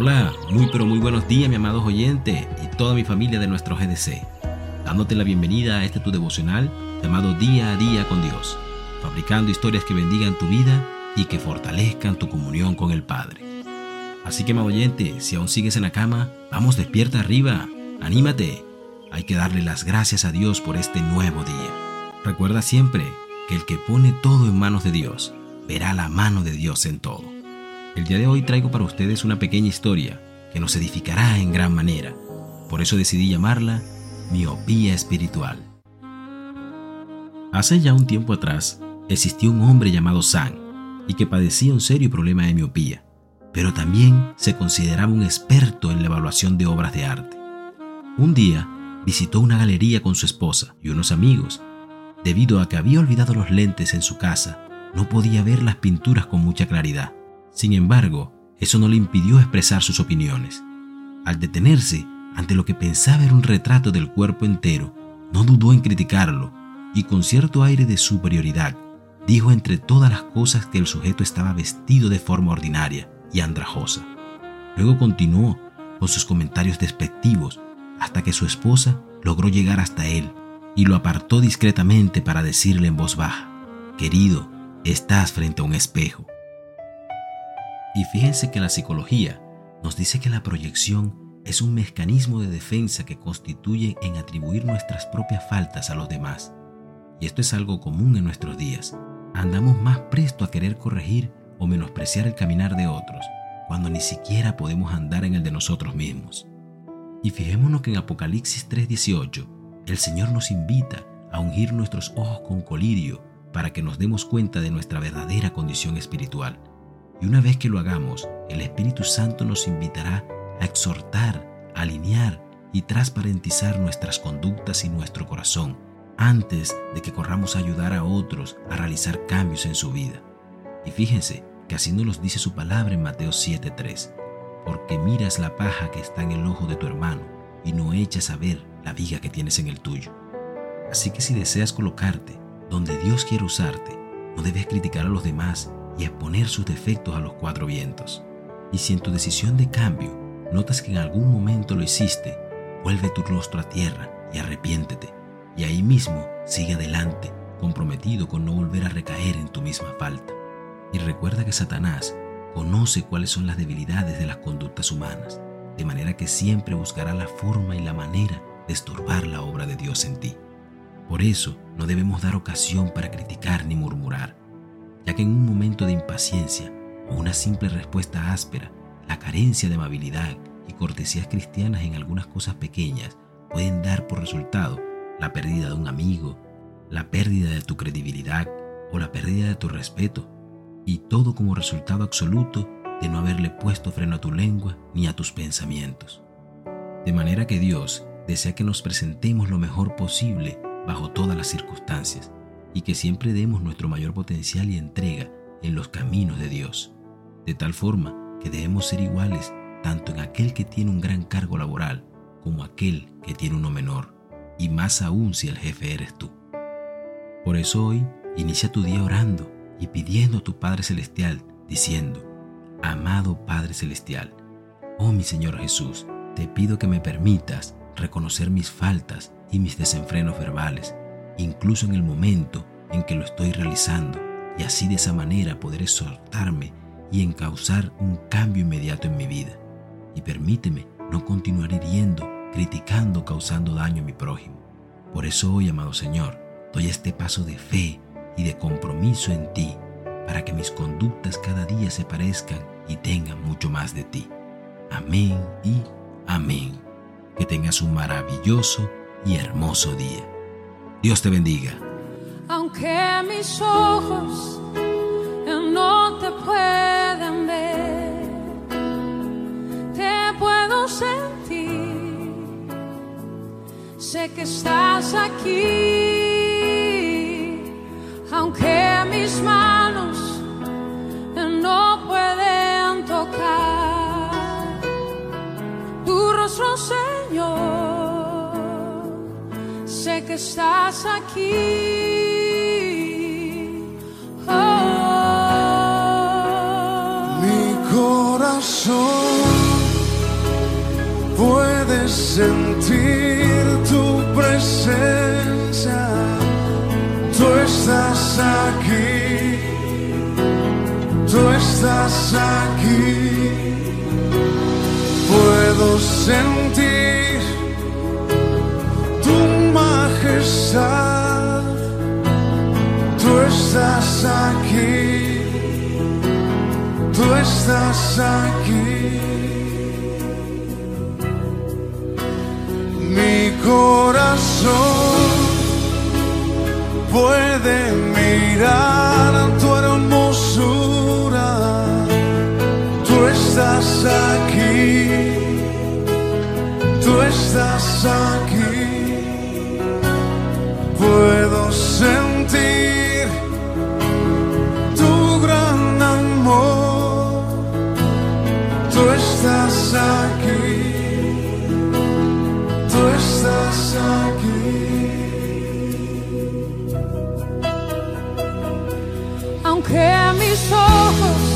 Hola, muy pero muy buenos días mi amados oyentes y toda mi familia de nuestro GDC. Dándote la bienvenida a este tu devocional llamado Día a Día con Dios, fabricando historias que bendigan tu vida y que fortalezcan tu comunión con el Padre. Así que, amado oyente, si aún sigues en la cama, vamos despierta arriba, anímate. Hay que darle las gracias a Dios por este nuevo día. Recuerda siempre que el que pone todo en manos de Dios, verá la mano de Dios en todo. El día de hoy traigo para ustedes una pequeña historia que nos edificará en gran manera. Por eso decidí llamarla Miopía Espiritual. Hace ya un tiempo atrás existió un hombre llamado San y que padecía un serio problema de miopía, pero también se consideraba un experto en la evaluación de obras de arte. Un día visitó una galería con su esposa y unos amigos. Debido a que había olvidado los lentes en su casa, no podía ver las pinturas con mucha claridad. Sin embargo, eso no le impidió expresar sus opiniones. Al detenerse ante lo que pensaba era un retrato del cuerpo entero, no dudó en criticarlo y con cierto aire de superioridad dijo entre todas las cosas que el sujeto estaba vestido de forma ordinaria y andrajosa. Luego continuó con sus comentarios despectivos hasta que su esposa logró llegar hasta él y lo apartó discretamente para decirle en voz baja, Querido, estás frente a un espejo. Y fíjense que la psicología nos dice que la proyección es un mecanismo de defensa que constituye en atribuir nuestras propias faltas a los demás. Y esto es algo común en nuestros días. Andamos más presto a querer corregir o menospreciar el caminar de otros, cuando ni siquiera podemos andar en el de nosotros mismos. Y fijémonos que en Apocalipsis 3:18, el Señor nos invita a ungir nuestros ojos con colirio para que nos demos cuenta de nuestra verdadera condición espiritual. Y una vez que lo hagamos, el Espíritu Santo nos invitará a exhortar, alinear y transparentizar nuestras conductas y nuestro corazón antes de que corramos a ayudar a otros a realizar cambios en su vida. Y fíjense que así nos lo dice su palabra en Mateo 7:3, porque miras la paja que está en el ojo de tu hermano y no echas a ver la viga que tienes en el tuyo. Así que si deseas colocarte donde Dios quiere usarte, no debes criticar a los demás y exponer sus defectos a los cuatro vientos. Y si en tu decisión de cambio notas que en algún momento lo hiciste, vuelve tu rostro a tierra y arrepiéntete. Y ahí mismo sigue adelante, comprometido con no volver a recaer en tu misma falta. Y recuerda que Satanás conoce cuáles son las debilidades de las conductas humanas, de manera que siempre buscará la forma y la manera de estorbar la obra de Dios en ti. Por eso no debemos dar ocasión para criticar ni murmurar, ya que en un momento de impaciencia o una simple respuesta áspera, la carencia de amabilidad y cortesías cristianas en algunas cosas pequeñas pueden dar por resultado la pérdida de un amigo, la pérdida de tu credibilidad o la pérdida de tu respeto, y todo como resultado absoluto de no haberle puesto freno a tu lengua ni a tus pensamientos. De manera que Dios desea que nos presentemos lo mejor posible bajo todas las circunstancias y que siempre demos nuestro mayor potencial y entrega en los caminos de Dios, de tal forma que debemos ser iguales tanto en aquel que tiene un gran cargo laboral como aquel que tiene uno menor, y más aún si el jefe eres tú. Por eso hoy inicia tu día orando y pidiendo a tu Padre Celestial, diciendo, Amado Padre Celestial, oh mi Señor Jesús, te pido que me permitas reconocer mis faltas y mis desenfrenos verbales, incluso en el momento en que lo estoy realizando, y así de esa manera poder exhortarme y encauzar un cambio inmediato en mi vida. Y permíteme no continuar hiriendo, criticando, causando daño a mi prójimo. Por eso hoy, amado Señor, doy este paso de fe y de compromiso en ti, para que mis conductas cada día se parezcan y tengan mucho más de ti. Amén y amén. Que tengas un maravilloso y hermoso día. Dios te bendiga. Aunque mis ojos no te pueden ver, te puedo sentir. Sé que estás aquí, que estás aquí. Mi corazón sentir tu presencia. Tú estás aquí. Tú estás aquí. Puedo sentir aquí. Mi corazón puede mirar tu hermosura. Tú estás aquí. Tú estás aquí. don't ojos.